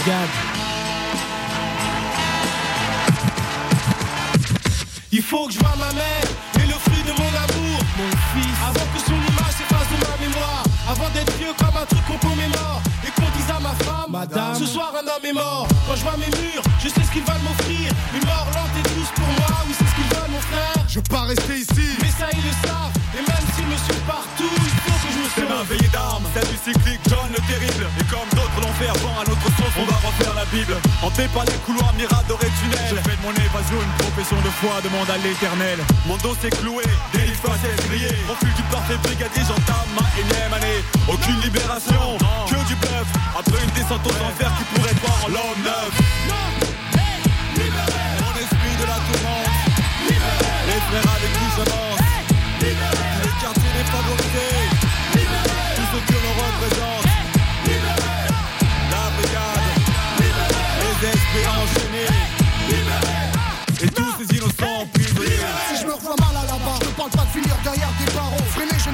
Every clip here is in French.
Brigade. Il faut que je vois ma mère et le fruit de mon amour, mon fils. Avant que son image s'efface de ma mémoire. Avant d'être vieux comme un truc qu'on commémore. Et qu'on dise à ma femme, Madame. ce soir un homme est mort. Quand je vois mes murs, je sais ce qu'ils veulent m'offrir. Une mort lente et douce pour moi, oui c'est ce qu'ils veulent mon frère. Je veux pas rester ici. Mais ça ils le savent. Et même s'ils me suivent partout, il faut que je me C'est ma sauve. veillée d'armes, celle du cyclique John le terrible. Et comme d'autres l'ont fait avant à notre on va refaire la Bible. Hanté par les couloirs miradorés tunnels. Je fais de mon évasion une profession de foi, demande à l'éternel. Mon dos s'est cloué, délit facile grillé. Refus du parfait brigadier, j'entame ma énième année. Aucune libération, que du bluff. Après une descente aux enfers qui pourrait voir l'homme neuf. Mon esprit de la tourmente. Les frères avec qui j'avance. Les quartiers défavorisés. Tout ce que l'on représente.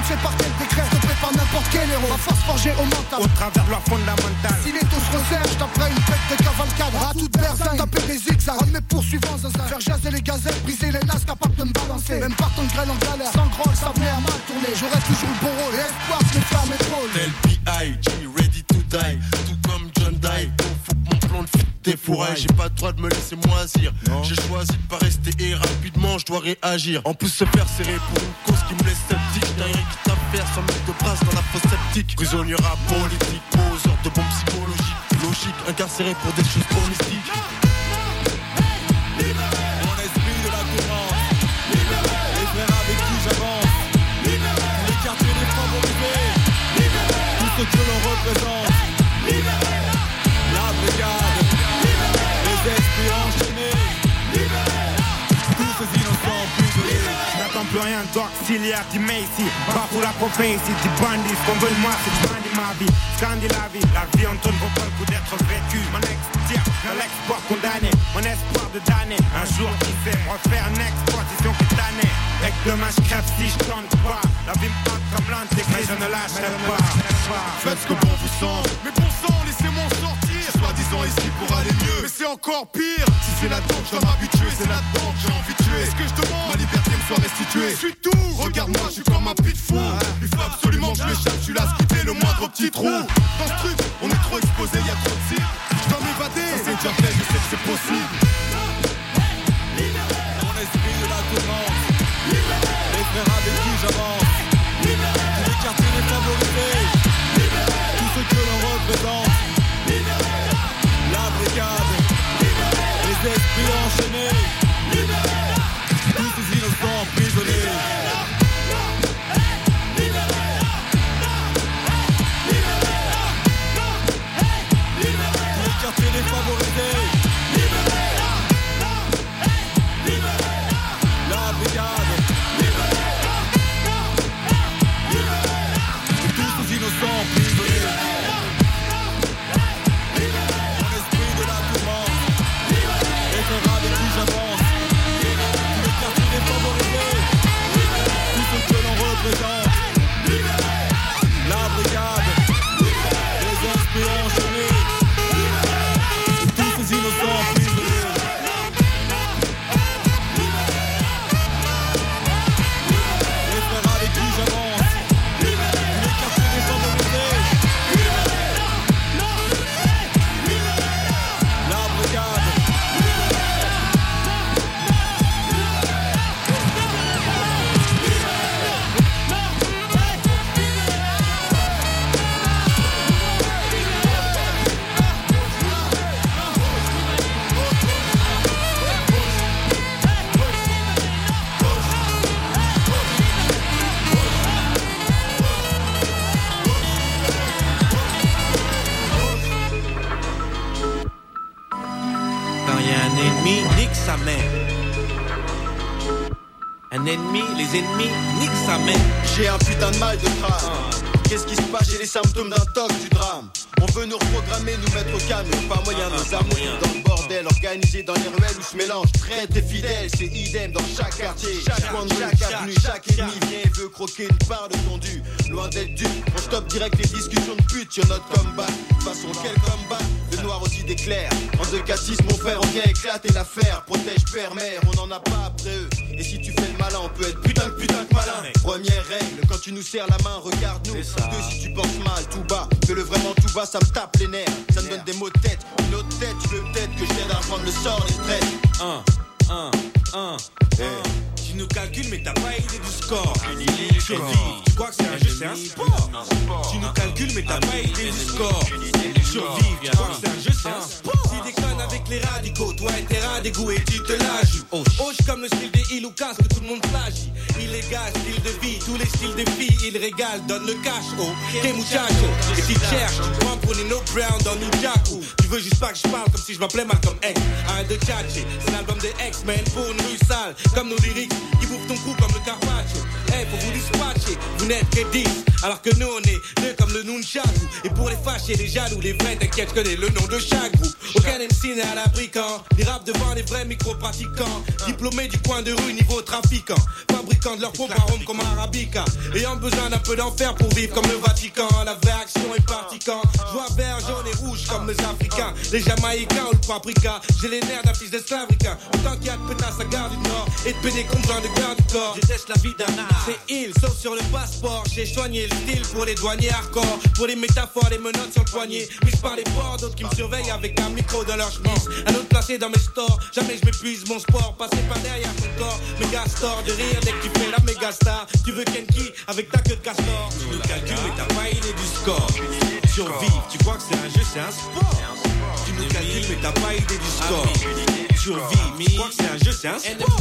Je sais par quel décret, je te par n'importe quel héros. Ma face forgée au mental. Au travers de loi fondamentale. Si les taux se resserrent, je taperai une tête de cavalcade. À toute berzingue, taper des zigzags. Un de mes poursuivants, zinzin. Faire jaser les gazelles, briser les lasses, capable de me balancer. Même par ton grêle en galère, sans groll, ça venait à mal tourner. J'aurais toujours le bon rôle et espoir de me faire mes foot défouraille J'ai pas le droit de me laisser moisir J'ai choisi de pas rester et rapidement je dois réagir En plus se faire serrer pour une cause qui me laisse sceptique J'ai rien qui à faire sans mettre de brasse dans la fosse sceptique Prisonnier rap politique, poseur de bombes psychologiques Logique, incarcéré pour des choses trop mystiques d'auxiliaire, dit Macy. Pas pour la prophétie, dit bandit. Qu'on veut moi, c'est bandit ma vie. Scandinavie, la vie en tourne vaut pas le coup d'être vécu. Mon ex tire dans l'export condamné. Mon espoir de damner. Un jour, qui sait, refaire une exposition cutanée. Et que demain je crève si je tente pas. La vie me prend comme l'antéchrist, je ne lâcherai pas. Faites ce que bon vous semble. Mais bon sang, laissez-moi en sortir. Suis soi-disant ici pour aller mieux. Mais c'est encore pire. Si c'est là-dedans que je dois m'habituer, c'est là-dedans que j'ai envie de tuer. Est-ce que je demande Ma liberté me soit restituée? Je suis tout. Regarde-moi, je suis comme un pit fou. Il faut absolument que je m'échappe. Je suis là, scruter le moindre petit trou. Dans ce truc, on est trop exposé, y a trop de cirque. Je dois m'évader. C'est déjà fait, je sais que c'est possible. Yeah. Symptômes d'un toc du drame. On veut nous reprogrammer, nous mettre au calme. Pas moyen, nos amours dans le bordel. Organisé dans les ruelles où se mélange traître et fidèle. C'est idem dans chaque quartier, chaque coin de chaque avenue. Chaque ennemi vient et veut croquer une part de ton dû. Loin d'être dur, on stoppe direct les discussions de pute sur notre combat. Façon, quel combat Le noir aussi d'éclair. En deux cassis, mon frère, on vient éclater l'affaire. Protège père, mère, on en a pas après eux. Et si tu fais le malin, on peut être putain putain de malin. Première règle, quand tu nous serres la main, regarde-nous. Deux, si tu penses mal, tout bas. Fais-le vraiment tout bas, ça me tape les nerfs. Ça me donne des mots de tête. Une autre tête, tu veux peut-être que je t'aide à prendre le sort des stress. 1, 1, 1. Tu nous calcules, mais t'as pas idée du score. Survie, tu crois que c'est un jeu, c'est un sport. Tu nous calcules, mais t'as pas idée du score. Survivre, tu crois que c'est un jeu, c'est un sport. Si déconnes avec les radicaux, toi et tes rats d'égout et tu te lâches. Hoche comme le style des Ilukas que tout le monde plagie. Illégal, style de vie, tous les styles des filles, il régale, donne le cash au que muchacho. Et si tu cherches, tu prends pour Nino Brown dans New Jaku. Tu veux juste pas que je parle comme si je m'appelais Malcolm X. Arrête de tchatcher, c'est l'album des X-Men pour une rue sale. Comme nos lyrics, qui bouffent ton cou comme le Carpaccio. Eh, faut vous dispatcher, vous n'êtes que 10. Alors que nous on est deux comme le Nunchaku. Et pour les fâchés, les jaloux, les vrais, t'inquiète, je connais le nom de chaque groupe. Aucun MC n'est à l'abri quand rap devant les vrais micro-pratiquants. Diplômés du coin de rue, niveau trafiquant. Fabricant de leur propre arôme comme Arabica. Ayant besoin d'un peu d'enfer pour vivre comme le Vatican. La vraie action est partie quand je vois vert, jaune et rouge comme les Africains. Les Jamaïcains ou le paprika. J'ai les nerfs d'un fils d'esclavricain. Autant qu'il y a de pétasse à gare du Nord. Et de pédé comme de garde du corps. Je la vie d'un. C'est il, sauf sur le passeport. J'ai soigné le style pour les douaniers hardcore. Pour les métaphores, les menottes sur le poignet. Mis par les ports, d'autres qui me surveillent avec un micro dans leur chemise. Un autre placé dans mes stores. Jamais je m'épuise mon sport. Passer par derrière ton corps. Méga store de rire dès que tu fais la méga star. Tu veux Kenki avec ta queue de castor. Tu nous calcules, mais t'as pas idée du score. Survivre, tu crois que c'est un jeu, c'est un sport. Tu nous calcules, mais t'as pas idée du score. Survivre, tu crois que c'est un jeu, c'est un sport.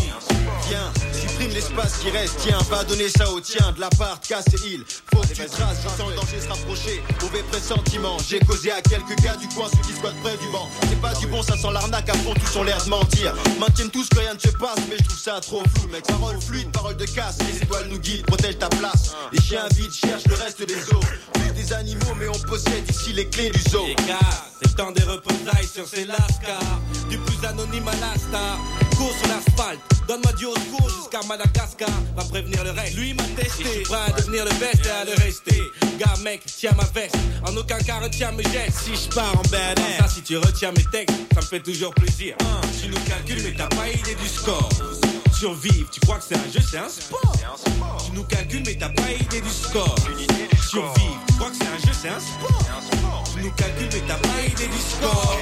Viens, supprime l'espace qui reste. Tiens, va donner ça au tien. De la part, casse et il. Faut que tu traces, je sens le danger se rapprocher. Mauvais pressentiment. J'ai causé à quelques gars du coin, ceux qui squattent près du banc. C'est pas du bon, ça sent l'arnaque à fond, tous ont l'air de mentir. Maintiennent tous que rien ne se passe, mais je trouve ça trop flou, mec. Parole fluide, parole de casse. Les étoiles nous guident, protège ta place. Les chiens vides cherchent le reste des os. Plus des animaux, mais on possède ici les clés du zoo. Les gars, c'est le temps des représailles sur ces lascars. Du plus anonyme à la star. Cours sur l'asphalte, donne-moi du haut secours jusqu'à Madagascar. Va prévenir le reste. Lui m'a testé. Je suis prêt à devenir le best et à le rester. Gars, mec, tiens ma veste. En aucun cas, retiens mes gestes. Si je pars en badass. Ça, si tu retiens mes textes, ça me fait toujours plaisir. Hein, tu nous calcules, mais t'as pas idée du score. Survivre, tu crois que c'est un jeu, c'est un sport. Tu nous calcules, mais t'as pas idée du score. Survivre, tu crois que c'est un jeu, c'est un sport. Tu nous calcules, mais t'as pas idée du score.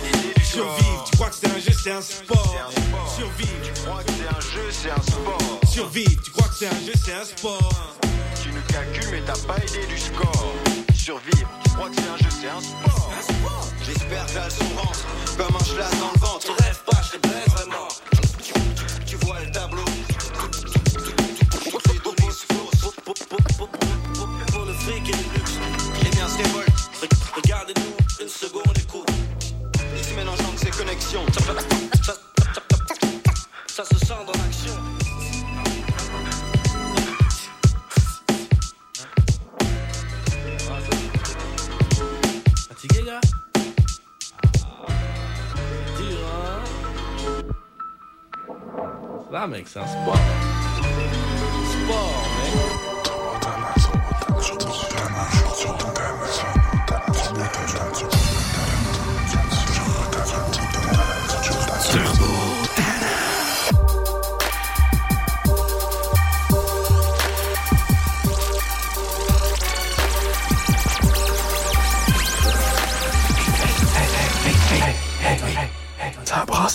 Survivre, tu crois que c'est un jeu, c'est un sport. Survivre, tu crois que c'est un jeu, c'est un sport. Survivre, tu crois que c'est un jeu, c'est un sport. Tu nous calcules, mais t'as pas idée du score. Survivre, tu crois que c'est un jeu, c'est un sport. J'espère qu'elle se rentre comme un schlass dans le ventre. Tu rêves pas, je te baise vraiment. Tu, tu vois le tableau. Pour le fric et le luxe. Les miens se révoltent. Regardez-nous, une seconde, ces connexions. Ça, ça se sent dans l'action. Fatigué, gars? Dur, hein? Là, mec, c'est sport. Sport,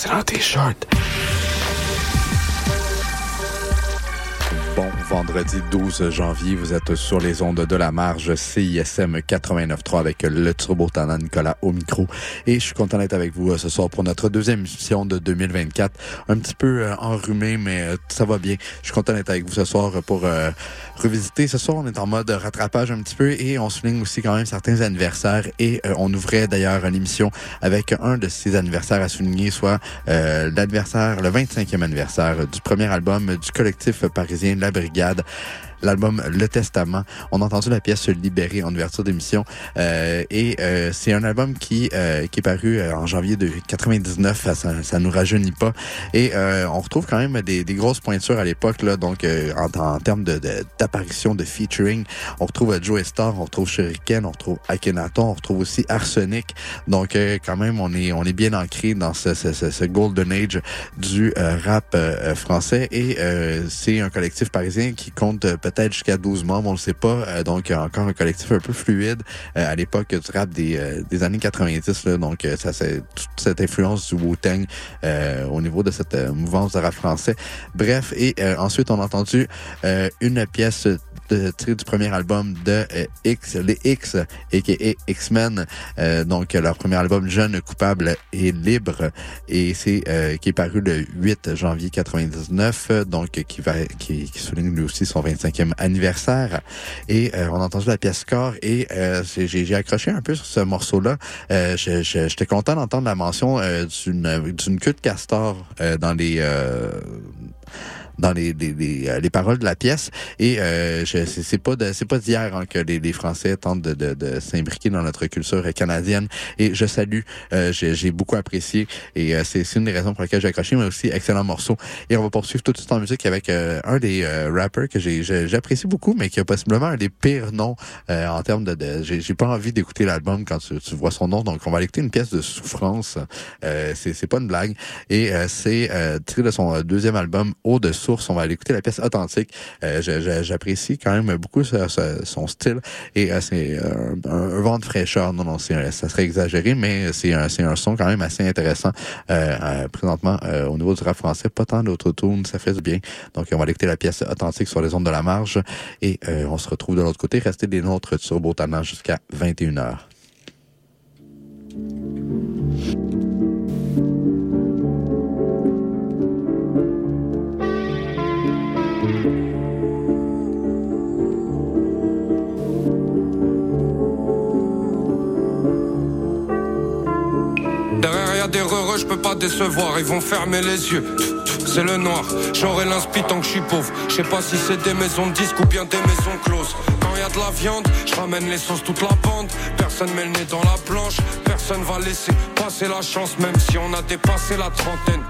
not t-shirt Bon vendredi 12 janvier, vous êtes sur les ondes de la marge CISM 89.3 avec le turbo talent Nicolas au micro. Et je suis content d'être avec vous euh, ce soir pour notre deuxième émission de 2024. Un petit peu euh, enrhumé, mais euh, ça va bien. Je suis content d'être avec vous ce soir pour revisiter. Ce soir, on est en mode rattrapage un petit peu et on souligne aussi quand même certains anniversaires. Et on ouvrait d'ailleurs l'émission avec un de ces anniversaires à souligner, soit l'anniversaire, le 25e anniversaire du premier album du collectif parisien Brigade l'album Le Testament. On a entendu la pièce Libérée en ouverture d'émission euh, et euh, c'est un album qui euh, qui est paru en janvier de 99. Ça, ça nous rajeunit pas et on retrouve quand même des, des grosses pointures à l'époque là. Donc en, en, termes de d'apparition de, featuring, on retrouve Joe Star, on retrouve Shuriken, on retrouve Akhenaton, on retrouve aussi Arsenic. Donc quand même on est on est bien ancré dans ce, ce, ce golden age du rap français et c'est un collectif parisien qui compte peut-être jusqu'à 12 membres, on le sait pas. Euh, donc, encore un collectif un peu fluide euh, à l'époque du rap des, euh, des années 90. Là, donc, ça c'est toute cette influence du Wu-Tang au niveau de cette mouvance de rap français. Bref, et ensuite, on a entendu une pièce tiré du premier album de X, les X, et X-Men. donc, leur premier album, Jeune, coupable et libre. Et c'est qui est paru le 8 janvier 99. Donc, qui va qui, qui souligne lui aussi son 25 anniversaire. Et euh, on a entendu la pièce Corps et euh, j'ai accroché un peu sur ce morceau-là. Euh, J'étais content d'entendre la mention euh, d'une queue de castor dans les dans les, les, euh, les, paroles de la pièce. Et euh, c'est pas c'est pas d'hier hein, que les, les, Français tentent de, de, de s'imbriquer dans notre culture canadienne. Et je salue, euh, j'ai beaucoup apprécié. Et euh, c'est une des raisons pour lesquelles j'ai accroché, mais aussi excellent morceau. Et on va poursuivre tout de suite en musique avec un des rappers que j'apprécie beaucoup, mais qui a possiblement un des pires noms en termes de, de j'ai pas envie d'écouter l'album quand tu, tu, vois son nom. Donc on va écouter une pièce de souffrance. c'est pas une blague. Et c'est tiré de son deuxième album Au-dessous on va aller écouter la pièce authentique. Euh, j'apprécie quand même beaucoup son style et euh, c'est euh, un, vent de fraîcheur. Non, non, ça serait exagéré, mais c'est un, son quand même assez intéressant présentement au niveau du rap français. Pas tant d'autotune, ça fait du bien. Donc, on va écouter la pièce authentique sur les ondes de la marge et on se retrouve de l'autre côté. Restez des nôtres sur Talent jusqu'à 21h. Des heureux, je peux pas décevoir, ils vont fermer les yeux. C'est le noir, j'aurai l'inspi tant que je suis pauvre. Je sais pas si c'est des maisons de disques ou bien des maisons closes. Quand y a de la viande, je ramène les sauces toute la bande. Personne met le nez dans la planche, personne va laisser passer la chance, même si on a dépassé la trentaine.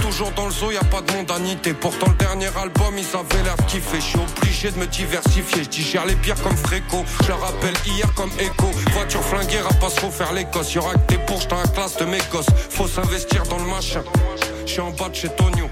Toujours dans le zoo, y a pas de mondanité. Pourtant, le dernier album, ils avaient l'air kiffé. Je suis obligé de me diversifier. Je digère les pires comme Fréco. Je rappelle hier comme écho. Voiture flinguée, pas trop faire l'Écosse. Y'aura que des bourges dans la classe de mes gosses. Faut s'investir dans le machin. Je suis en bas de chez Tonio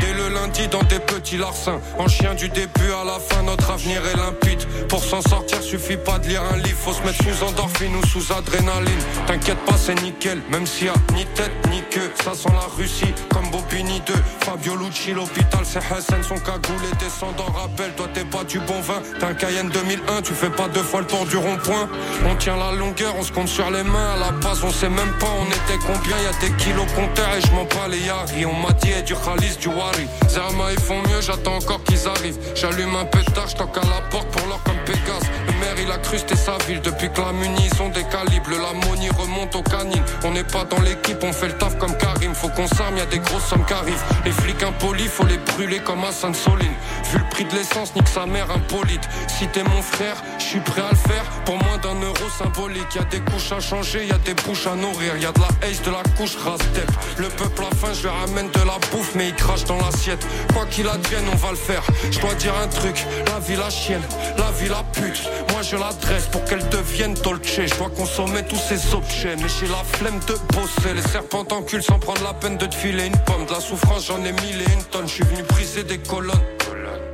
Dès le lundi dans des petits larcins. En chien du début à la fin, notre avenir est limpide. Pour s'en sortir, suffit pas de lire un livre. Faut se mettre sous endorphine ou sous adrénaline. T'inquiète pas, c'est nickel. Même s'il y a ni tête ni queue. Ça sent la Russie comme Bobini 2. Fabio Lucci, l'hôpital, c'est Hassan, son cagoule et descendant. Rappelle, toi t'es pas du bon vin. T'es un Cayenne 2001, tu fais pas deux fois le tour du rond-point. On tient la longueur, on se compte sur les mains. À la base, on sait même pas on était combien. Y a des kilos compteurs et je m'en bats les yari. On m'a dit du Khalis, du Wari. Zama ils font mieux, j'attends encore qu'ils arrivent. J'allume un peu tard, j'toque à la porte pour leur comme Pégase. Le maire il a crusté sa ville depuis que la munition décalibre. L'ammonie remonte au canine. On n'est pas dans l'équipe, on fait le taf comme Karim. Faut qu'on s'arme, y a des grosses sommes qui arrivent. Les flics impolis, faut les brûler comme à Sainte-Soline. Vu le prix de l'essence, nique sa mère impolite. Si t'es mon frère, je suis prêt à le faire pour moins d'un euro symbolique. Y a des couches à changer, y a des bouches à nourrir. Y a de la hache, de la couche rastep. Le peuple a faim, je leur amène de la bouffe, mais il crache dans l'assiette. Quoi qu'il advienne, on va le faire. Je dois dire un truc, la vie la chienne, la vie la pute. Moi je l'adresse pour qu'elle devienne dolce. Je dois consommer tous ces objets, mais j'ai la flemme de bosser. Les serpents t'enculent sans prendre la peine de te filer une pomme. De la souffrance, j'en ai mille et une tonne. Je suis venu briser des colonnes.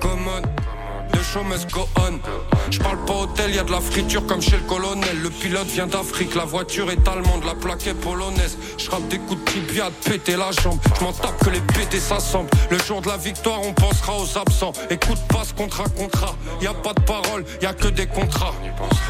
Commode show must go on. Je parle pas hôtel, y a de la friture comme chez le colonel. Le pilote vient d'Afrique, la voiture est allemande, la plaque est polonaise. Je des coups de tibia, de péter la jambe. Je m'en tape que les pétés s'assemblent. Le jour de la victoire, on pensera aux absents. Écoute, passe contrat, contrat. Y a pas de parole, y a que des contrats.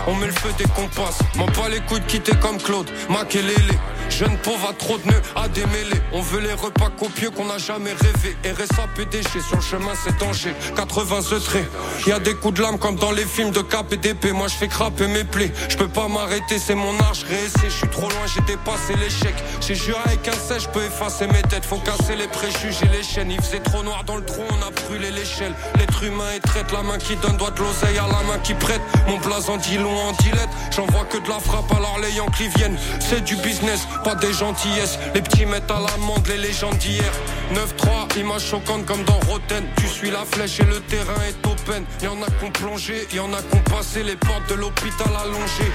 On met le feu dès qu'on passe. M'en pas les coups de quitter comme Claude, Lélé. Jeune pauvre à trop de nœuds à démêler. On veut les repas copieux qu'on n'a jamais rêvé. RSA PDG sur le chemin c'est danger. 80 traits. Y a des coups de lame comme dans les films de cap et d'épée. Moi je fais craper mes plaies. Je peux pas m'arrêter, c'est mon art, je réessaie. Je suis trop loin, j'ai dépassé l'échec. J'ai juré avec un sèche, je peux effacer mes têtes. Faut casser les préjugés, les chaînes. Il faisait trop noir dans le trou, on a brûlé l'échelle. L'être humain est traite, la main qui donne doit de l'oseille à la main qui prête. Mon blason dit long en dilette. J'en vois que de la frappe alors les Yankees viennent. C'est du business, pas des gentillesses. Les petits mettent à l'amende les légendes d'hier. 9-3, image choquante comme dans Roten. Tu suis la flèche et le terrain est open. Y'en a qu'on plongé, y'en a qu'on passé les portes de l'hôpital allongées.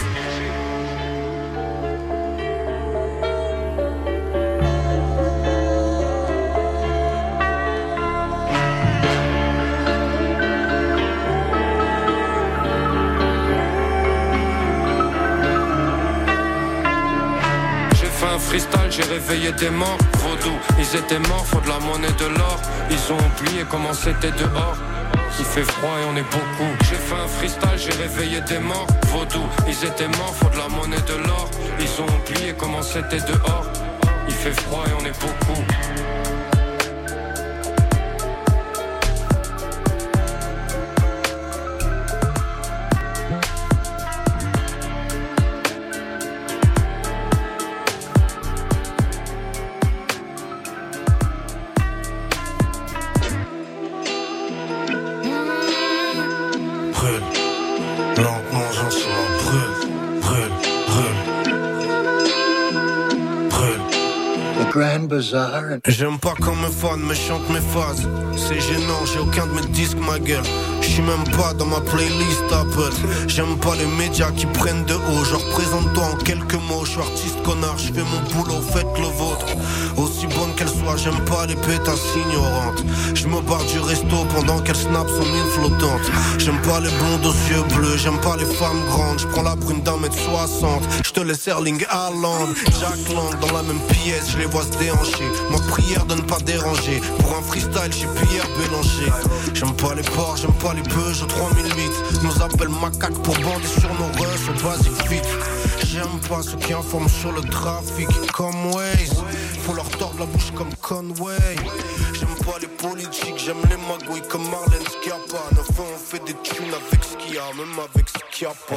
freestyle, j'ai réveillé des morts, vaudou. Ils étaient morts, faut de la monnaie de l'or. Ils ont oublié comment c'était dehors. Il fait froid et on est beaucoup. J'ai fait un freestyle, j'ai réveillé des morts, vaudou. Ils étaient morts, faut de la monnaie de l'or. Ils ont oublié comment c'était dehors. Il fait froid et on est beaucoup. J'aime pas quand mes fans me chantent mes phases. C'est gênant, j'ai aucun de mes disques, ma gueule. J'suis même pas dans ma playlist Apple. J'aime pas les médias qui prennent de haut. Je représente-toi en quelques mots. Je suis artiste connard, je fais mon boulot, faites le vôtre. Aussi bonne qu'elle soit, j'aime pas les pétasses ignorantes. Je me barre du resto pendant qu'elle snap son île flottante. J'aime pas les blondes aux yeux bleus, j'aime pas les femmes grandes. Je prends la brune d'un mètre soixante. Je te laisse Erling Haaland, Jack Lang dans la même pièce, je les vois se déhancher. Ma prière de ne pas déranger. Pour un freestyle, j'ai Pierre Bélanger. J'aime pas les porcs, j'aime pas les Peugeot 3008 Nous appellent macaques pour bander sur nos basic fit. J'aime pas ceux qui informent sur le trafic. Comme Waze Faut leur tordre la bouche comme Conway. J'aime pas les politiques, j'aime les magouilles comme Marlène Schiappa. Neuf on fait des tunes avec ce qu'il y a, même avec ce qu'il y a pas.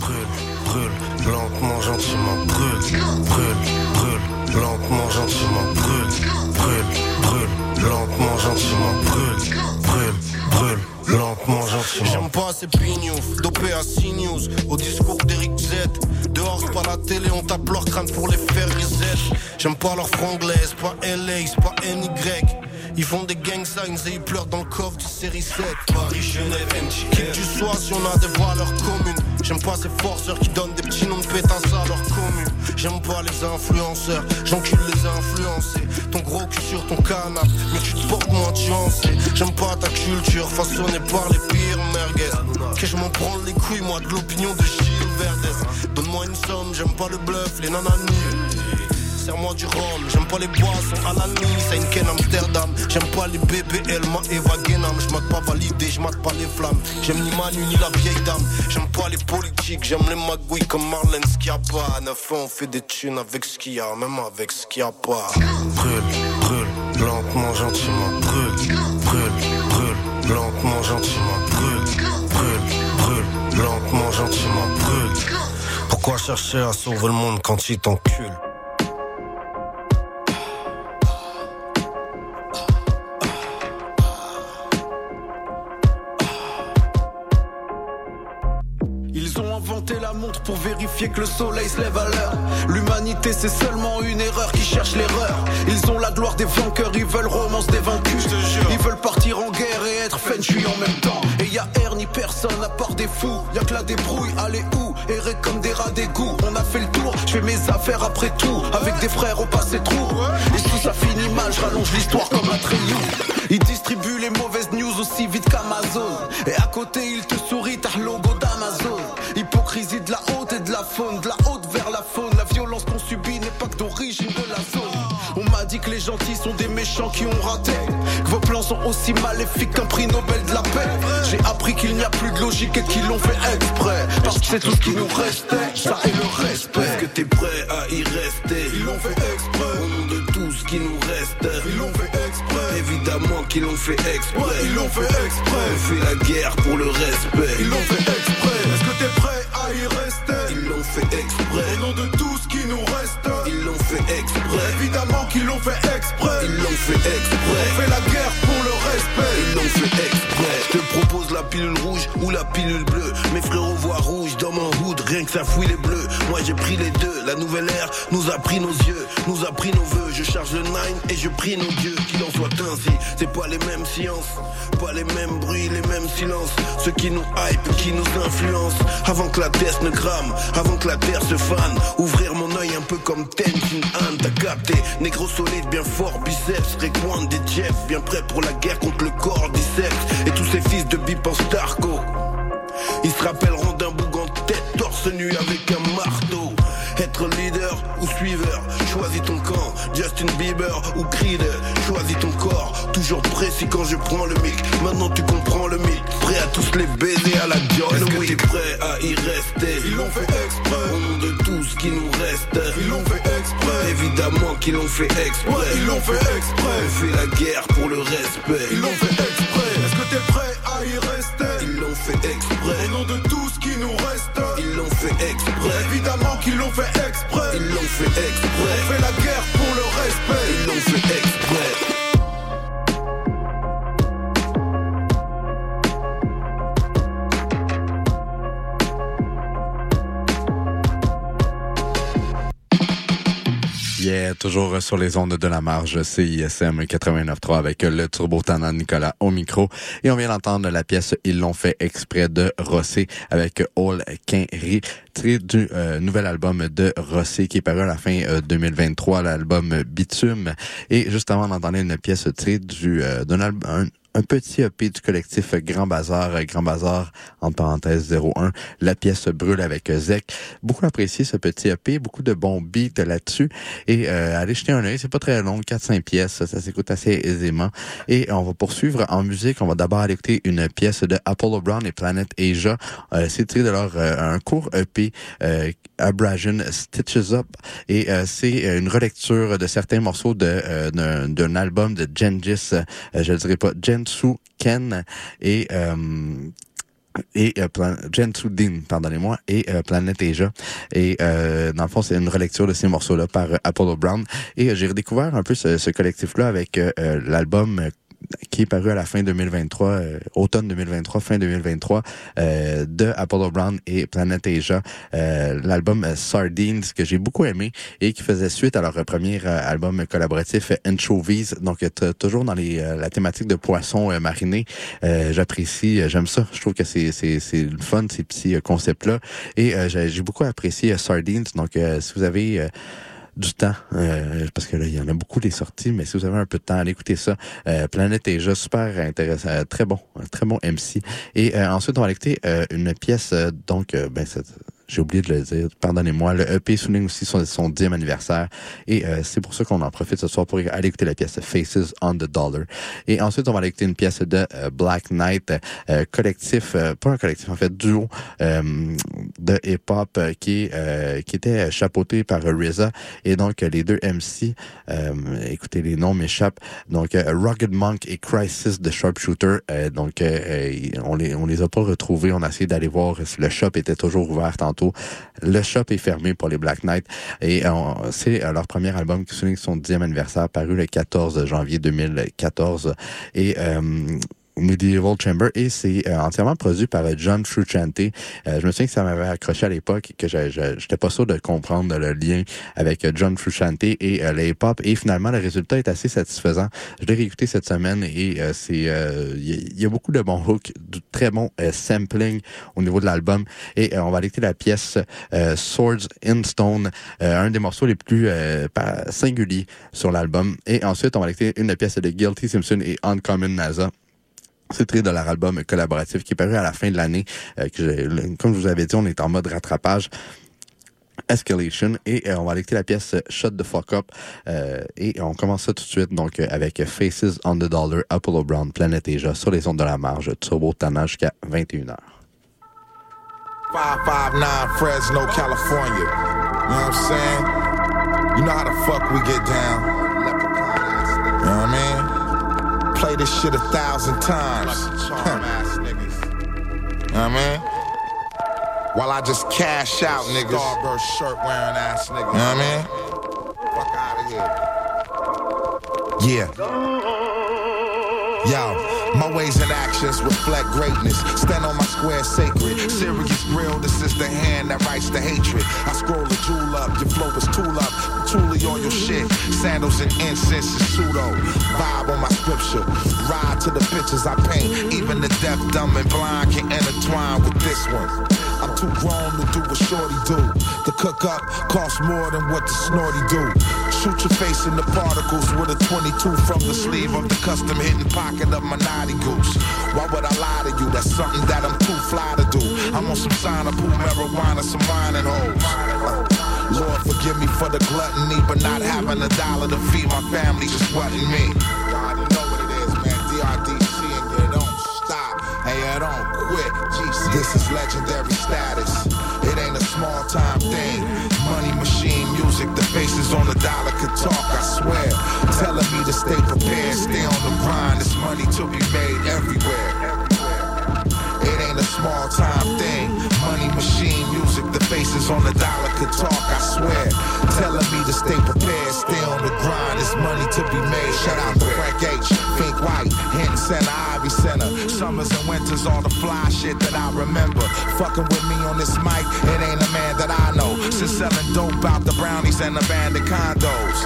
Brûle, brûle, lentement, gentiment, brûle, brûle, brûle Lentement, gentiment, brûle, brûle, brûle Lentement, gentiment, brûle, brûle, brûle lentement, gentiment. J'aime pas ces pignouf, dopé à CNews, au discours d'Eric Z. Dehors, pas la télé, on tape leur crâne pour les faire reset. J'aime pas leur franglaise, pas LA, pas NY. Ils font des gang signs et ils pleurent dans le coffre du série 7. Paris, Genève, Qui que tu sois si on a des valeurs communes. J'aime pas ces forceurs qui donnent des petits noms de pétasse à leur commune. J'aime pas les influenceurs, j'encule les influencés. Ton gros cul sur ton canap, mais tu te portes moins sais J'aime pas ta culture façonnée par les pires merguez. Que je m'en prends les couilles, moi, de l'opinion de Gilles Verdez? Donne-moi une somme, j'aime pas le bluff, les nananis moi du rhum. J'aime pas les boissons à la nuit, Ken Amsterdam. J'aime pas les bébés, Elma, Eva Genam. Pas validé, j'mate pas les flammes. J'aime ni Manu ni la vieille dame. J'aime pas les politiques, j'aime les magouilles comme Marlène Schiappa. Neuf ans, on fait des thunes avec ce qu'il y a, même avec ce qu'il y a pas. Brûle, brûle, lentement, gentiment, brûle, brûle, brûle, lentement, gentiment, brûle, brûle, brûle, lentement, gentiment, brûle. Pourquoi chercher à sauver le monde quand il t'encule? Pour vérifier que le soleil se lève à l'heure. L'humanité c'est seulement une erreur qui cherche l'erreur. Ils ont la gloire des vainqueurs, ils veulent romance des vaincus. Ils veulent partir en guerre et être fenchu en même temps. Et y a air ni personne à part des fous. Y a que la débrouille, allez où? Errer comme des rats d'égout. On a fait le tour, je fais mes affaires après tout. Avec des frères au passé trou. Et tout ça finit mal, je rallonge l'histoire comme un treillis. Il distribue les mauvaises news aussi vite qu'Amazon. Et à côté, il te sourit, t'as logo d'Amazon. Hypocrisie de la la de la haute vers la faune. La violence qu'on subit n'est pas que d'origine de la zone. On m'a dit que les gentils sont des méchants qui ont raté. Que vos plans sont aussi maléfiques qu'un prix Nobel de la paix. J'ai appris qu'il n'y a plus de logique et qu'ils l'ont fait exprès. Parce que c'est tout ce qui nous restait, ça est le respect. Est-ce que t'es prêt à y rester? Ils l'ont fait exprès. Au nom de tout ce qui nous reste. Ils l'ont fait exprès. Évidemment qu'ils l'ont fait exprès. Ils l'ont fait exprès. On fait la guerre pour le respect. Ils l'ont fait exprès. Est-ce que t'es prêt Ils l'ont fait exprès. Au nom de tout ce qui nous reste. Ils l'ont fait exprès. Évidemment qu'ils l'ont fait exprès. Ils l'ont fait exprès. On fait la guerre pour le respect. L'ont fait exprès. Je te propose la pilule rouge ou la pilule bleue. Mes frérots voient rouge dans mon hood, rien que ça fouille les bleus. Moi j'ai pris les deux. La nouvelle ère nous a pris nos yeux, nous a pris nos voeux. Je charge le nine et je prie nos dieux qu'il en soit ainsi. C'est pas les mêmes sciences, pas les mêmes bruits, les mêmes silences. Ceux qui nous hype, qui nous influencent. Avant que la terre ne crame, avant que la terre se fane. Ouvrir mon œil un peu comme Tenzin Han, t'as capté. Négro solide, bien fort, biceps, récointe des chefs. Bien prêt pour la guerre contre le Et tous ces fils de bip. Ils se rappelleront d'un boug en tête, torse nu avec un marteau. Être leader ou suiveur, choisis ton camp. Justin Bieber ou Creed, choisis ton corps. Toujours précis quand je prends le mic. Maintenant tu comprends le mythe. Prêt à tous les baiser à la John Est-ce que Wick. t'es prêt à y rester? Ils l'ont fait exprès. Au nom de tout ce qui nous reste. Ils l'ont fait exprès. Évidemment qu'ils l'ont fait exprès. Ouais, ils l'ont fait exprès. On fait la guerre pour le respect. Ils l'ont fait exprès. Est-ce que t'es prêt à y rester? Ils l'ont fait exprès. Au nom de tout ce qui nous reste. Fait. Évidemment qu'ils l'ont fait exprès. Ils l'ont fait exprès. On fait la guerre pour le respect. Ils l'ont fait. Toujours sur les ondes de la marge CISM 89.3 avec le turbo tannant Nicolas au micro. Et on vient d'entendre la pièce Ils l'ont fait exprès de Rossé avec All Quinry, tiré du euh, nouvel album de Rossé qui est paru à la fin euh, 2023, l'album Bitume. Et juste avant d'entendre une pièce tirée du euh, d'un album un, petit EP du collectif Grand Bazar, euh, Grand Bazar, en parenthèse 01. La pièce brûle avec euh, Zek. Beaucoup apprécié ce petit EP, beaucoup de bons beats là-dessus. Et euh, allez jeter un œil, c'est pas très long, 4-5 pièces, ça s'écoute assez aisément. Et on va poursuivre en musique. On va d'abord écouter une pièce de Apollo Brown et Planet Asia. Euh, c'est tiré de leur euh, un court EP euh, Abrasion Stitches Up. Et c'est une relecture de certains morceaux de d'un album de Gengis, je ne dirais pas Jensu Ken et euh, et euh, Din, pardonnez-moi, et euh, Asia. Et euh, dans le fond, c'est une relecture de ces morceaux-là par euh, Apollo Brown. Et euh, j'ai redécouvert un peu ce, collectif-là avec euh, euh, l'album euh, qui est paru à la fin 2023, euh, automne 2023, fin 2023, euh, de Apollo Brown et Planet Asia, euh, l'album euh, Sardines que j'ai beaucoup aimé et qui faisait suite à leur premier euh, album collaboratif Anchovies, donc toujours dans les, la thématique de poissons marinés. J'apprécie, j'aime ça. Je trouve que c'est c'est le fun ces petits concepts là et j'ai beaucoup apprécié Sardines. Donc si vous avez du temps, euh, parce que là, il y en a beaucoup des sorties, mais si vous avez un peu de temps, allez écouter ça. Euh, Planète Asia, super intéressant, euh, très bon, très bon MC. Et euh, ensuite, on va écouter une pièce, donc, ben, j'ai oublié de le dire, pardonnez-moi. Le EP souligne aussi son, son 10e anniversaire. Et euh, c'est pour ça qu'on en profite ce soir pour aller écouter la pièce Faces on the Dollar. Et ensuite, on va aller écouter une pièce de euh, Black Knight, euh, collectif, euh, pas un collectif, en fait, duo euh, de hip-hop qui, qui était chapeauté par RZA. Et donc, les deux MC, écoutez, les noms m'échappent. Donc, Rugged Monk et Crisis de Sharpshooter. Donc, on les on les a pas retrouvés. On a essayé d'aller voir si le shop était toujours ouvert tantôt. Le shop est fermé pour les Black Knight. Et euh, c'est euh, leur premier album qui souligne son 10e anniversaire, paru le 14 janvier 2014. Et... Medieval Chamber et c'est euh, entièrement produit par euh, John Frusciante. Euh, je me souviens que ça m'avait accroché à l'époque que j'étais pas sûr de comprendre le lien avec euh, John Frusciante et euh, le hip-hop et finalement le résultat est assez satisfaisant. Je l'ai réécouté cette semaine et euh, c'est il y, a- beaucoup de bons hooks, du très bon sampling au niveau de l'album et on va écouter la pièce Swords in Stone, un des morceaux les plus singuliers sur l'album et ensuite on va écouter une pièce de Guilty Simpson et Uncommon NASA. C'est tiré de leur album collaboratif qui est paru à la fin de l'année. euh, comme je vous avais dit, on est en mode rattrapage. Escalation et euh, on va aller écouter la pièce Shut the Fuck Up euh, et on commence ça tout de suite donc avec Faces on the Dollar, Apollo Brown, Planet Asia sur les ondes de la marge, Turbo Tana jusqu'à 21h. 559 Fresno, California. You know what I'm saying? You know how the fuck we get down. You know what I mean? Play this shit a thousand times. you know what I mean? While I just cash out, niggas. Starburst shirt wearing ass niggas. You know what I mean? Fuck out of here. Yeah. Yo, my ways and actions reflect greatness. Stand on my square sacred. Serious grill, this is the hand that writes the hatred. I scroll a jewel up, your flow is tool up. Truly on your shit. Sandals and incense is pseudo. Vibe on my scripture. Ride to the pictures I paint. Even the deaf, dumb, and blind can intertwine with this one. Too grown to do what shorty do. The cook up costs more than what the snorty do. Shoot your face in the particles with a 22 from the sleeve of the custom hidden pocket of my naughty goose. Why would I lie to you? That's something that I'm too fly to do. I'm on some sign of pool marijuana, some wine and hoes. Lord, forgive me for the gluttony, but not having a dollar to feed my family just wasn't me. Don't. GC. This is legendary status. It ain't a small time thing. Money machine music, the faces on the dollar could talk, I swear. Telling me to stay prepared, stay on the grind. This money to be made everywhere. It ain't a small time thing. Money machine music, the faces on the dollar could talk, I swear. Telling me to stay prepared, stay on the grind. This money to be made. Shout out to Frank H, Pink White, Hinton Center, Ivy Center. Summers and winters, all the fly shit that I remember. Fucking with me on this mic, it ain't a man that I know. Since selling dope out the brownies and abandoned condos.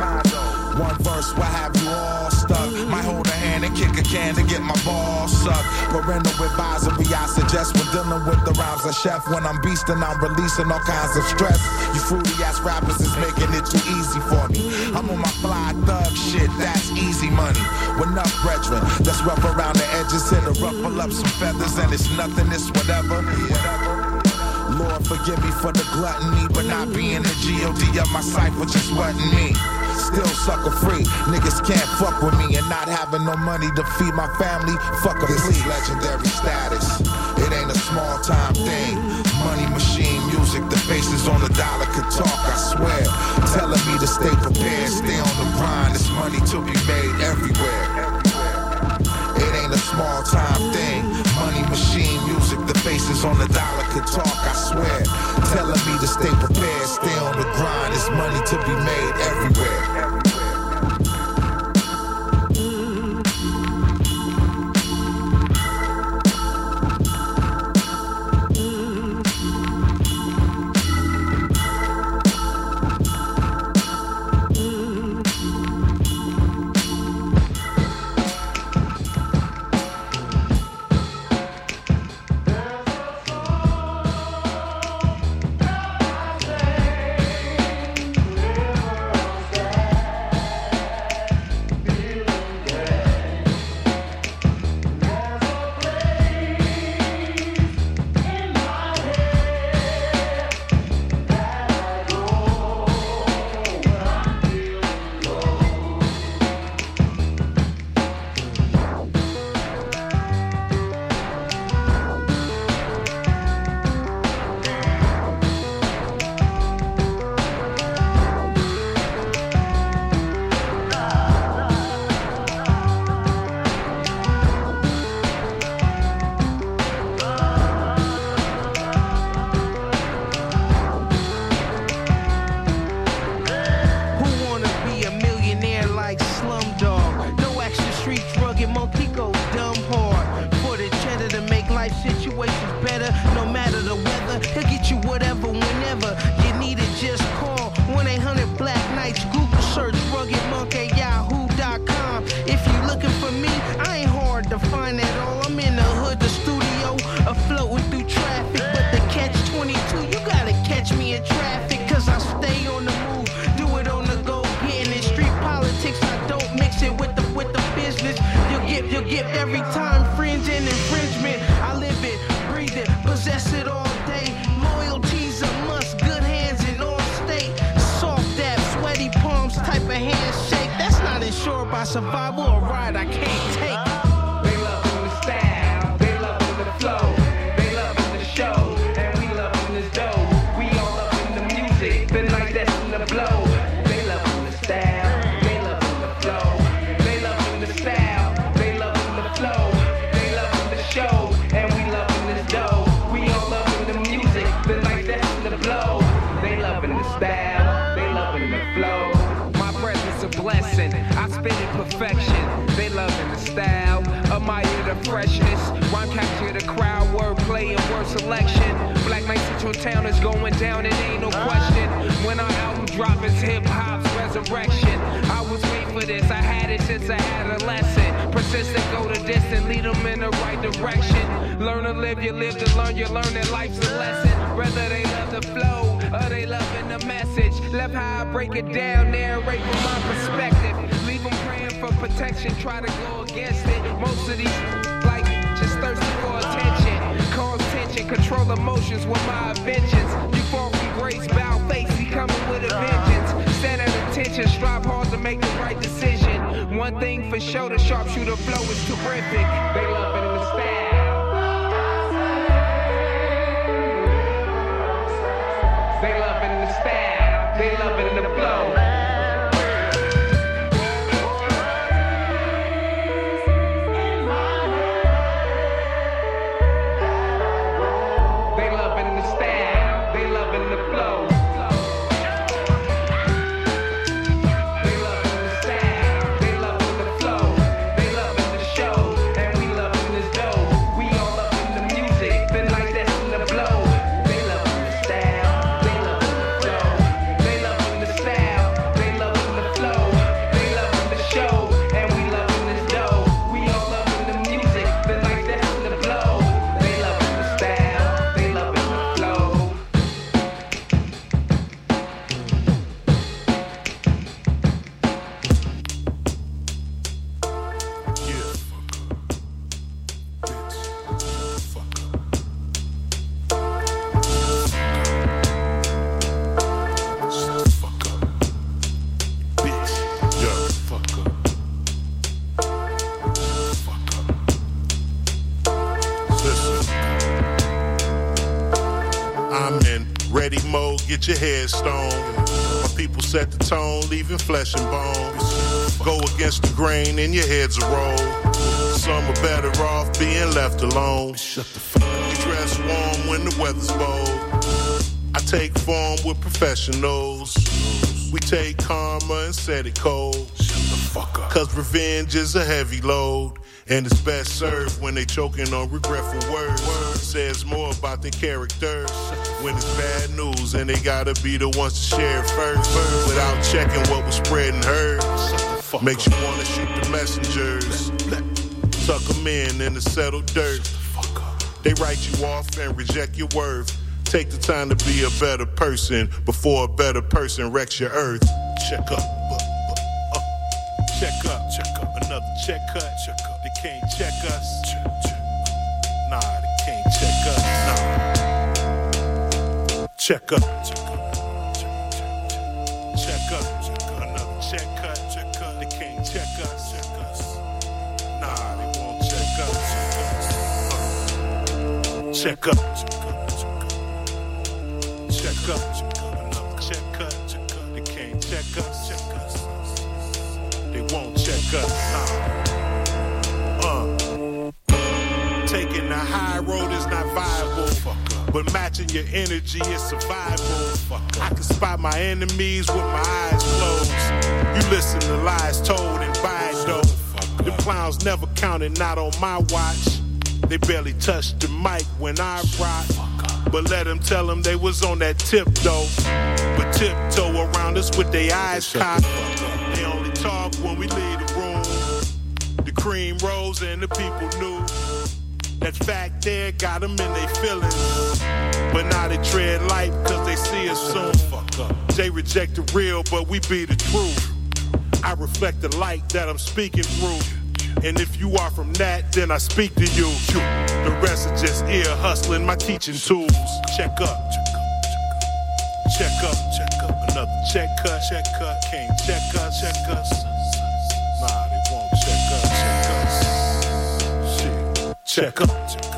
One verse will have you all stuck. My hand and kick a can to get my balls sucked. Parental advisory, I suggest when dealing with the rhymes of chef. When I'm beasting, I'm releasing all kinds of stress. You fruity ass rappers is making it too easy for me. I'm on my fly thug shit, that's easy money. With enough brethren, that's rough around the edges, here to ruffle up some feathers, and it's nothing, it's whatever. Lord, forgive me for the gluttony, but not being the G.O.D. of my cipher just wasn't me. Still sucker free. Niggas can't fuck with me and not having no money to feed my family. Fuck a This is legendary status. It ain't a small time thing. Money machine music, the faces on the dollar could talk, I swear. Telling me to stay prepared, stay on the grind. This money to be made everywhere. It ain't a small time thing. Money machine music, the faces on the dollar could talk, I swear. Telling me to stay prepared, stay on the grind. This money to be made everywhere. Central Town is going down, it ain't no question. When our album drop, it's hip hop's resurrection. I was made for this, I had it since I had a lesson. Persistent, go the distance, lead them in the right direction. Learn to live, you live to learn, you learn that life's a lesson. Whether they love the flow or they loving the message. Left how I break it down, narrate from my perspective. Leave them praying for protection, try to go against it. Most of these Cause tension, control emotions with my inventions. From grace, bow face, he coming with a vengeance. Stand at attention, strive hard to make the right decision. One thing for sure, the sharpshooter flow is terrific. They in the style. Get your head stoned. My people set the tone, leaving flesh and bones. Go against the grain and your heads a roll. Some are better off being left alone. Shut the fuck You dress warm when the weather's bold. I take form with professionals. We take karma and set it cold. Shut the fuck up. Cause revenge is a heavy load. And it's best served when they choking on regretful words. Words says more about their character when it's bad news and they gotta be the ones to share it first. Without checking what was spread and heard. Makes you wanna shoot the messengers. Tuck them in in the settled dirt. They write you off and reject your worth. Take the time to be a better person before a better person wrecks your earth. Check up. uh. Check up. Check up. Another check cut. Check up. They can't check us. Nah, they can't check us. Check up. Check up. Check up. Check. They can't check us. Nah, they won't check us. Uh. Check up. Check up. Check cut. They can't check us. Check us. They won't check us. Nah. But matching your energy is survival. I can spot my enemies with my eyes closed. You listen to lies told and buy though. The clowns never counted, not on my watch. They barely touch the mic when I rock. But let them tell them they was on that tip though. But tiptoe around us with their eyes cocked. They only talk when we leave the room. The cream rose and the people knew. That fact there got them in they feelings. But now they tread light cause they see us soon. They reject the real, but we be the truth. I reflect the light that I'm speaking through. And if you are from that, then I speak to you. The rest are just ear hustling my teaching tools. Check up. Check up. Check up. Another check cut. Check cut. Can't check us. Check us. Check up.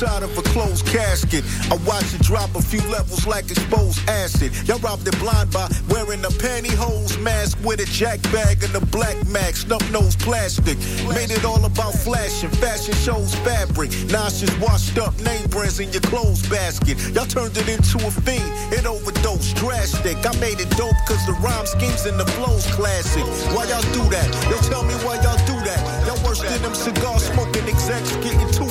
Inside of a closed casket, I watch it drop a few levels like exposed acid. Y'all robbed it blind by wearing a pantyhose mask with a jack bag and a black max, snub nose plastic. Made it all about flashing, fashion shows fabric. Now it's just washed up name brands in your clothes basket. Y'all turned it into a fiend, it overdosed drastic. I made it dope cause the rhyme schemes and the flows classic. Why y'all do that? Yo, tell me why y'all do that. Y'all worse than them cigar smoking execs getting too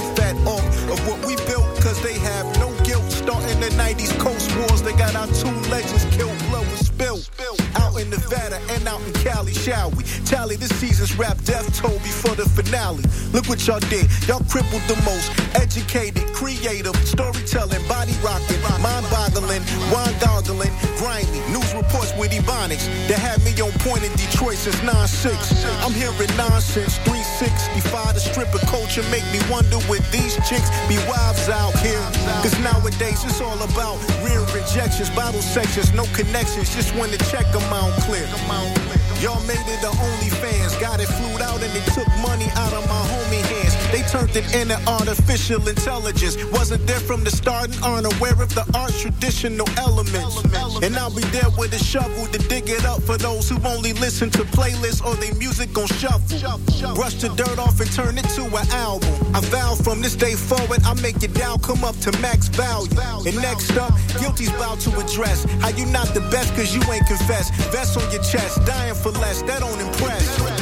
of what we built cause they have no guilt. Starting the 90s Coast Wars, they got our two legends killed, blood was spilled. Out in Nevada and out in Cali, shall we? Tally this season's rap death toll before the finale. Look what y'all did. Y'all crippled the most educated, creative, storytelling, body rocking, mind boggling, wine goggling, grimy. News reports with Ebonics that had me on point in Detroit since 9-6. I'm hearing nonsense, 365. The stripper culture make me wonder would these chicks be wives out here? Cause nowadays it's all about rear injections, bottle sections, no connections. Just when the check clear. Y'all made it the only fans, got it flued out and they took money out of my. They turned it into artificial intelligence. Wasn't there from the start and aren't aware of the art's traditional elements. And I'll be there with a shovel to dig it up for those who only listen to playlists or they music on shuffle. Brush the dirt off and turn it to an album. I vow from this day forward, I make your down come up to max value. And next up, guilty's about to address how you not the best cause you ain't confessed. Vest on your chest, dying for less, that don't impress.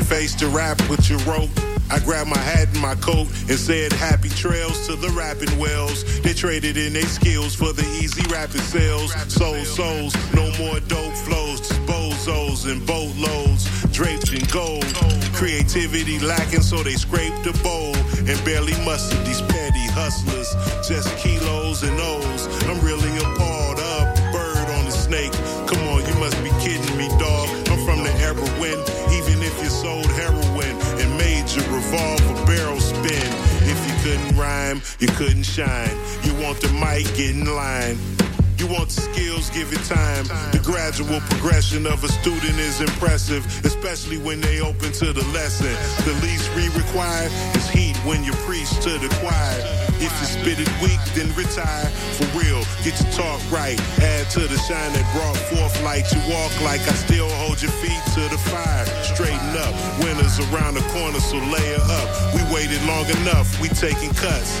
Your face to rap with your rope. I grabbed my hat and my coat and said happy trails to the rapping wells. They traded in their skills for the easy rapping sales. Soul souls, no more dope flows, bozos and boatloads draped in gold. Creativity lacking, so they scraped the bowl and barely mustered these petty hustlers. Just kilos and O's. I'm really you couldn't shine. You want the mic, get in line. You want the skills, give it time. The gradual progression of a student is impressive, especially when they open to the lesson. The least we require is heat when you preach to the choir. If you spit it weak, then retire. For real, get your talk right. Add to the shine that brought forth light. You walk like I still hold your feet to the fire. Straighten up, winners around the corner, so layer up. We waited long enough, we taking cuts.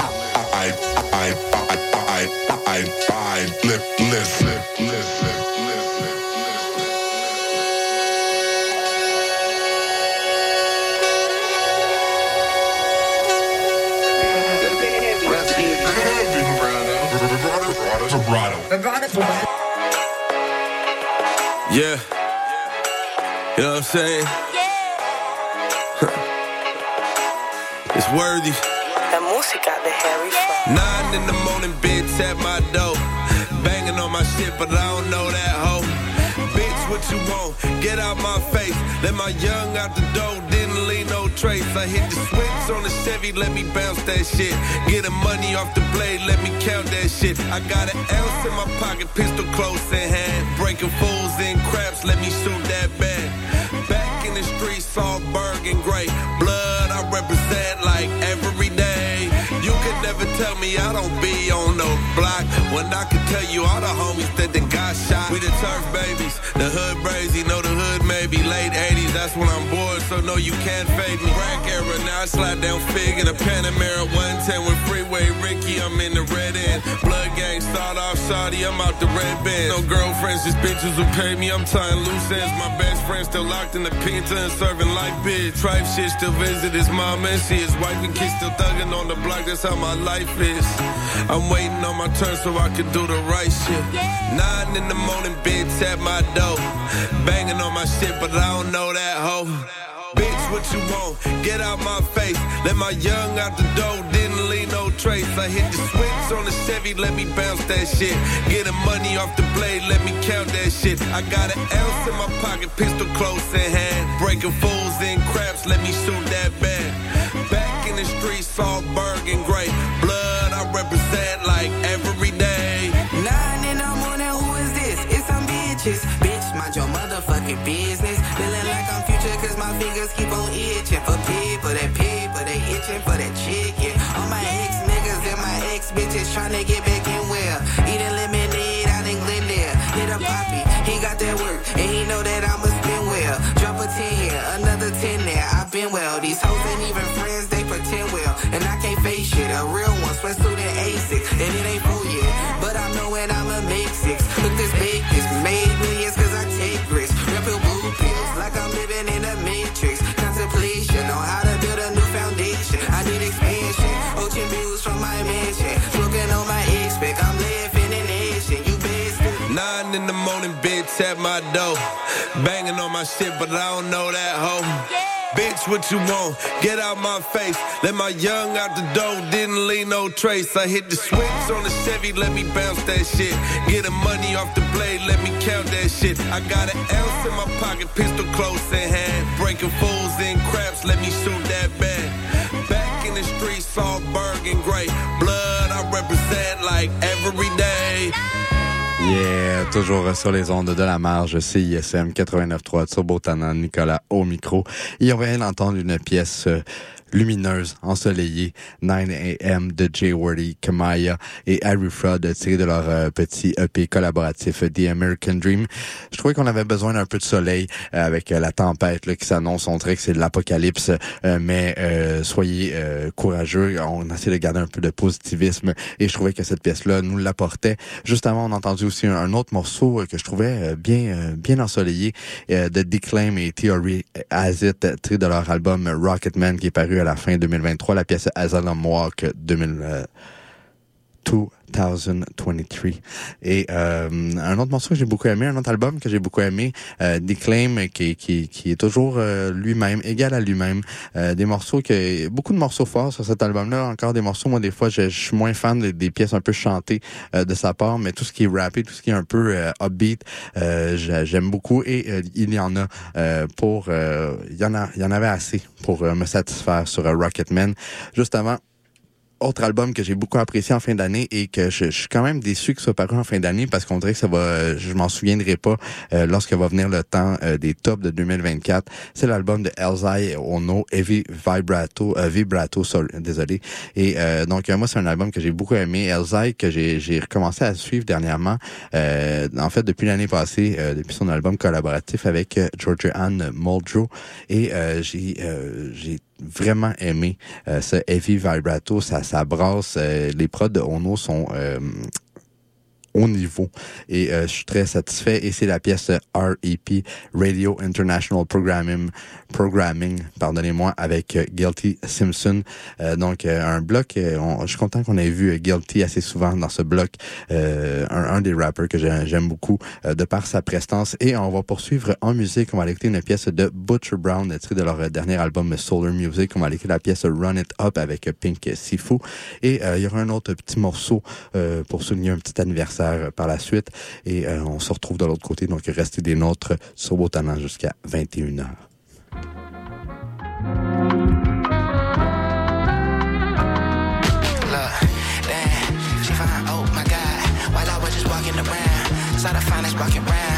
Yeah. You know what I'm saying? it's worthy. La música de Harry Nine in the morning, bitch at my door. Banging on my shit, but I don't know that hoe. Bitch, what you want? Get out my face. Let my young out the door, didn't leave no trace. I hit the switch on the Chevy, let me bounce that shit. Get the money off the blade, let me count that shit. I got an ounce in my pocket, pistol close in hand. Breaking fools in craps, let me shoot that bad. Back in the streets, all burgun gray. Blood, I represent never tell me I don't be on no block. When I can tell you all the homies that then got shot. We the turf babies, the hood brazy, hood maybe late 80s. That's when I'm bored, so no, you can't fade me. Rack era, now I slide down Fig in a Panamera 110 with Freeway Ricky. I'm in the red end. Blood gang start off shoddy, I'm out the red band. No girlfriends, just bitches who pay me. I'm tying loose ends. My best friend still locked in the pinta and serving life bid. Trife shit still visit his mom and see his wife and kids still thugging on the block. That's how my life is. I'm waiting on my turn so I can do the right shit. Nine in the morning, bitch at my door. Banging on my shit, but I don't know that hoe. Bitch, what you want? Get out my face. Let my young out the door, didn't leave no trace. I hit the switch on the Chevy, let me bounce that shit. Get the money off the blade, let me count that shit. I got an ounce in my pocket, pistol close in hand. Breaking fools in craps, let me shoot that bad. Back in the streets, all burgun gray. Blood, motherfucking business. Feeling like I'm future, cause my fingers keep on itching. For people, that people, they itching for that chicken. All my ex niggas and my ex bitches trying to get back at my door. Banging on my shit, but I don't know that hoe. Bitch, what you want? Get out my face. Let my young out the door, didn't leave no trace. I hit the switch on the Chevy, let me bounce that shit. Get the money off the blade, let me count that shit. I got an ounce in my pocket, pistol close in hand. Breaking fools in craps, let me shoot that bad. Back in the streets, all burgun gray. Blood, I represent like every day. Yeah, toujours sur les ondes de la marge CISM 89.3 Turbo Tanan, Nicolas au micro. Et on vient d'entendre une pièce euh, lumineuse, ensoleillée, 9 AM de Jay Wordy, Kamaya et Harry Fraud tiré de leur euh, petit EP collaboratif The American Dream. Je trouvais qu'on avait besoin d'un peu de soleil euh, avec euh, la tempête là, qui s'annonce. On dirait que c'est de l'apocalypse, euh, mais euh, soyez euh, courageux. On essaie de garder un peu de positivisme et je trouvais que cette pièce-là nous l'apportait. Juste avant, on a entendu aussi un, autre morceau euh, que je trouvais euh, bien euh, bien ensoleillé euh, de Declaim et Theory Azit tiré de leur album Rocketman qui est paru à la fin 2023, la pièce Asylum Walk 2000. Euh, 2023. Et euh, un autre morceau que j'ai beaucoup aimé, un autre album que j'ai beaucoup aimé, euh, Declaim, qui, qui, qui est toujours euh, lui-même, égal à lui-même. Euh, des morceaux que beaucoup de morceaux forts sur cet album-là. Encore des morceaux, moi des fois, je, suis moins fan des, des pièces un peu chantées euh, de sa part, mais tout ce qui est rappé, tout ce qui est un peu euh, upbeat, euh, j'a- j'aime beaucoup. Et il y en a pour, il y en a, il y en avait assez pour me satisfaire sur Rocketman. Juste avant autre album que j'ai beaucoup apprécié en fin d'année et que je, je suis quand même déçu que soit paru en fin d'année parce qu'on dirait que ça va, je m'en souviendrai pas euh, lorsque va venir le temps euh, des tops de 2024. C'est l'album de Elzai Ono, Heavy Vibrato, euh, Vibrato, désolé. Et euh, donc euh, moi c'est un album que j'ai beaucoup aimé. Elzai que j'ai j'ai recommencé à suivre dernièrement. Euh, en fait depuis l'année passée, depuis son album collaboratif avec Georgia Ann Muldrow et j'ai j'ai vraiment aimé euh, ce heavy vibrato, ça, ça brasse. euh, les prods de Ono sont au niveau. Et euh, je suis très satisfait. Et c'est la pièce REP Radio International Programming Programming pardonnez-moi avec euh, Guilty Simpson. Euh, donc euh, un bloc je suis content qu'on ait vu Guilty assez souvent dans ce bloc. Un, un des rappers que j'ai- j'aime beaucoup de par sa prestance. Et on va poursuivre en musique. On va écouter une pièce de Butcher Brown tirée de leur dernier album Solar Music. On va écouter la pièce Run It Up avec Pink Sifu. Et il y aura un autre petit morceau pour souligner un petit anniversaire par la suite et euh, on se retrouve de l'autre côté donc restez des nôtres sur Talent jusqu'à 21h. Look, damn, she fine, oh my god. While I was just walking around, saw the finest walking around.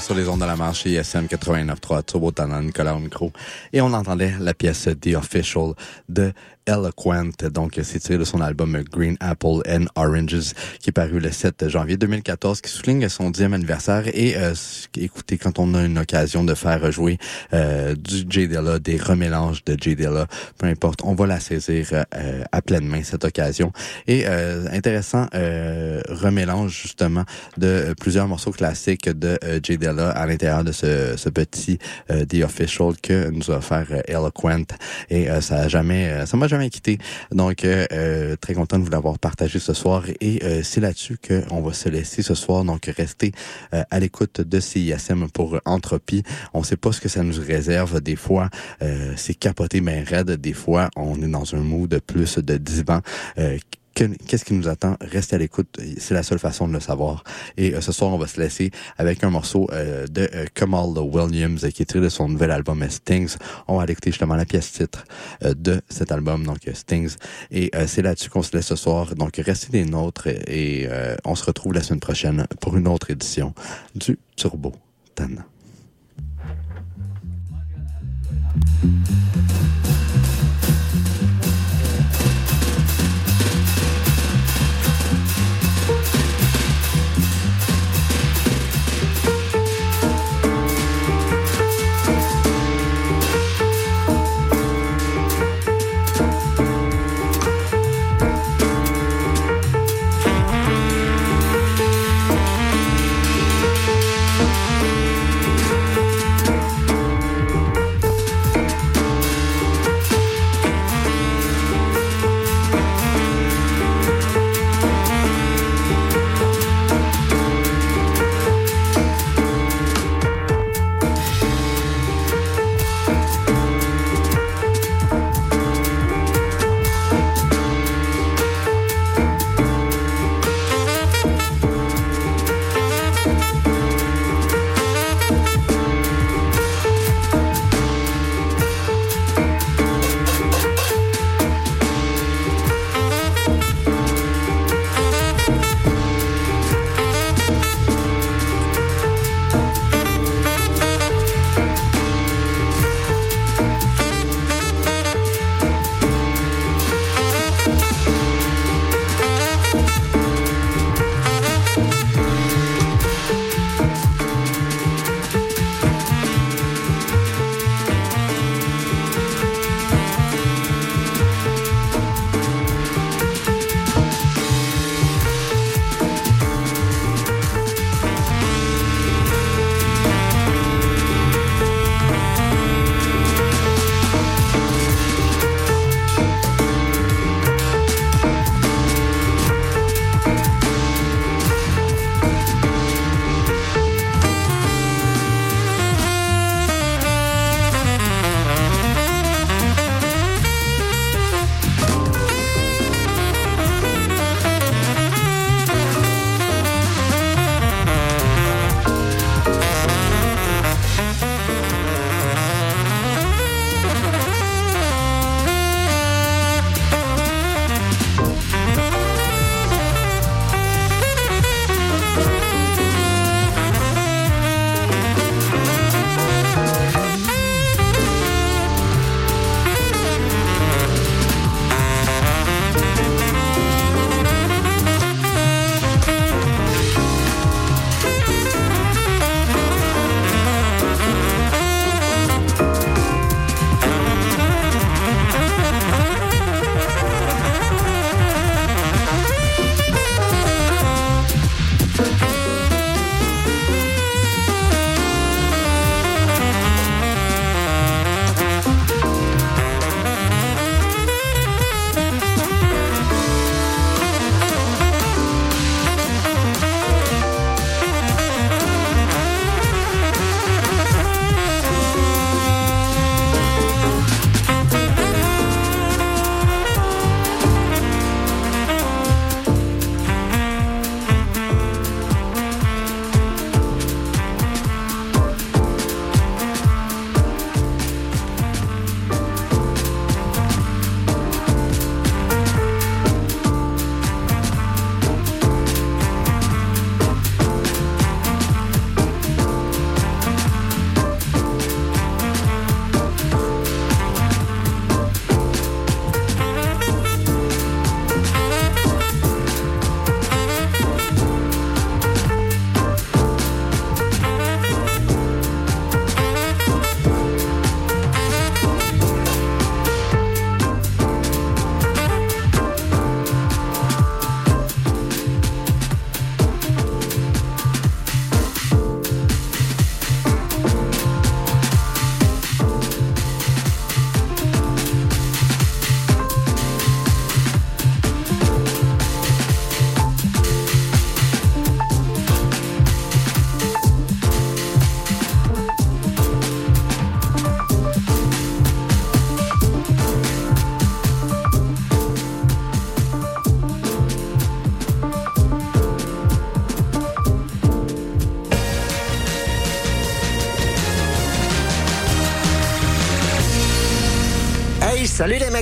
Sur les ondes de la marche ISM 89.3, Turbo Talent, Nicolas au micro. Et on entendait la pièce The Official de Eloquent. Donc, c'est tiré de son album Green Apple and Oranges, qui est paru le 7 janvier 2014, qui souligne son dixième anniversaire. Et euh, écoutez, quand on a une occasion de faire jouer euh, du J Dilla, des remélanges de J Dilla, peu importe, on va la saisir euh, à pleine main cette occasion. Et euh, intéressant euh, remélange justement de plusieurs morceaux classiques de euh, J Dilla à l'intérieur de ce, ce petit euh, The Official que nous a offert euh, Eloquent. Et euh, ça a jamais, euh, ça m'a jamais quitté. Donc euh, euh, très content de vous l'avoir partagé ce soir. Et euh, c'est là-dessus qu'on va se laisser ce soir. Donc restez à l'écoute de CISM pour Entropie. On sait pas ce que ça nous réserve. Des fois, c'est capoté mais raide. Des fois, on est dans un mood plus de divan. Euh, que- Qu'est-ce qui nous attend? Restez à l'écoute. C'est la seule façon de le savoir. Et euh, ce soir, on va se laisser avec un morceau euh, de euh, Kamal Williams euh, qui est tiré de son nouvel album euh, Stings. On va aller écouter justement la pièce titre euh, de cet album, donc euh, Stings. Et euh, c'est là-dessus qu'on se laisse ce soir. Donc restez des nôtres et euh, on se retrouve la semaine prochaine pour une autre édition du Turbo Tan.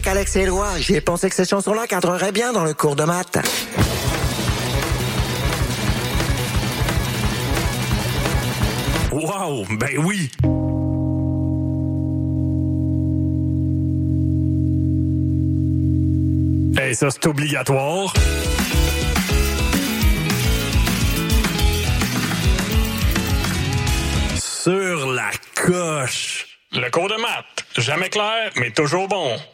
Mecs Alex et j'ai pensé que cette chanson-là cadrerait bien dans le cours de maths. Wow, ben oui! Hey, ça c'est obligatoire. Sur la coche. Le cours de maths. Jamais clair, mais toujours bon.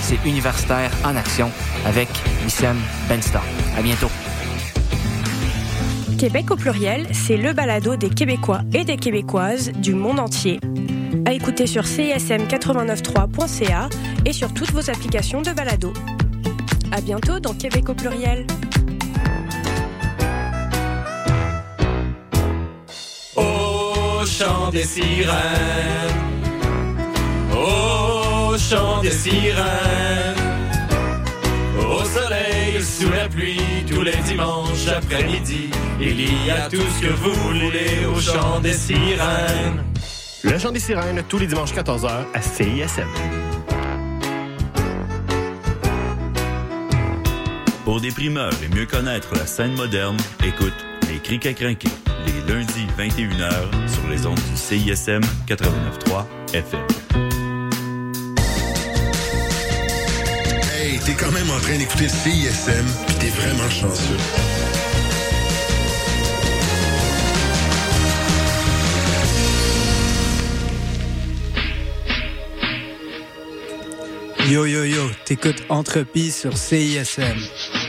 c'est Universitaire en action avec Wissem Benstar. À bientôt. Québec au pluriel, c'est le balado des Québécois et des Québécoises du monde entier. À écouter sur csm893.ca et sur toutes vos applications de balado. À bientôt dans Québec au pluriel. Au chant des sirènes. Au chant des sirènes. Au soleil, sous la pluie, tous les dimanches après-midi. Il y a tout ce que vous voulez au chant des sirènes. Le chant des sirènes, tous les dimanches 14h à CISM. Pour des primeurs et mieux connaître la scène moderne, écoute Les Crics à crinquer, les lundis 21h sur les ondes du CISM 89.3 FM. T'es quand même en train d'écouter CISM, pis t'es vraiment chanceux. Yo yo yo, t'écoutes Entropie sur CISM.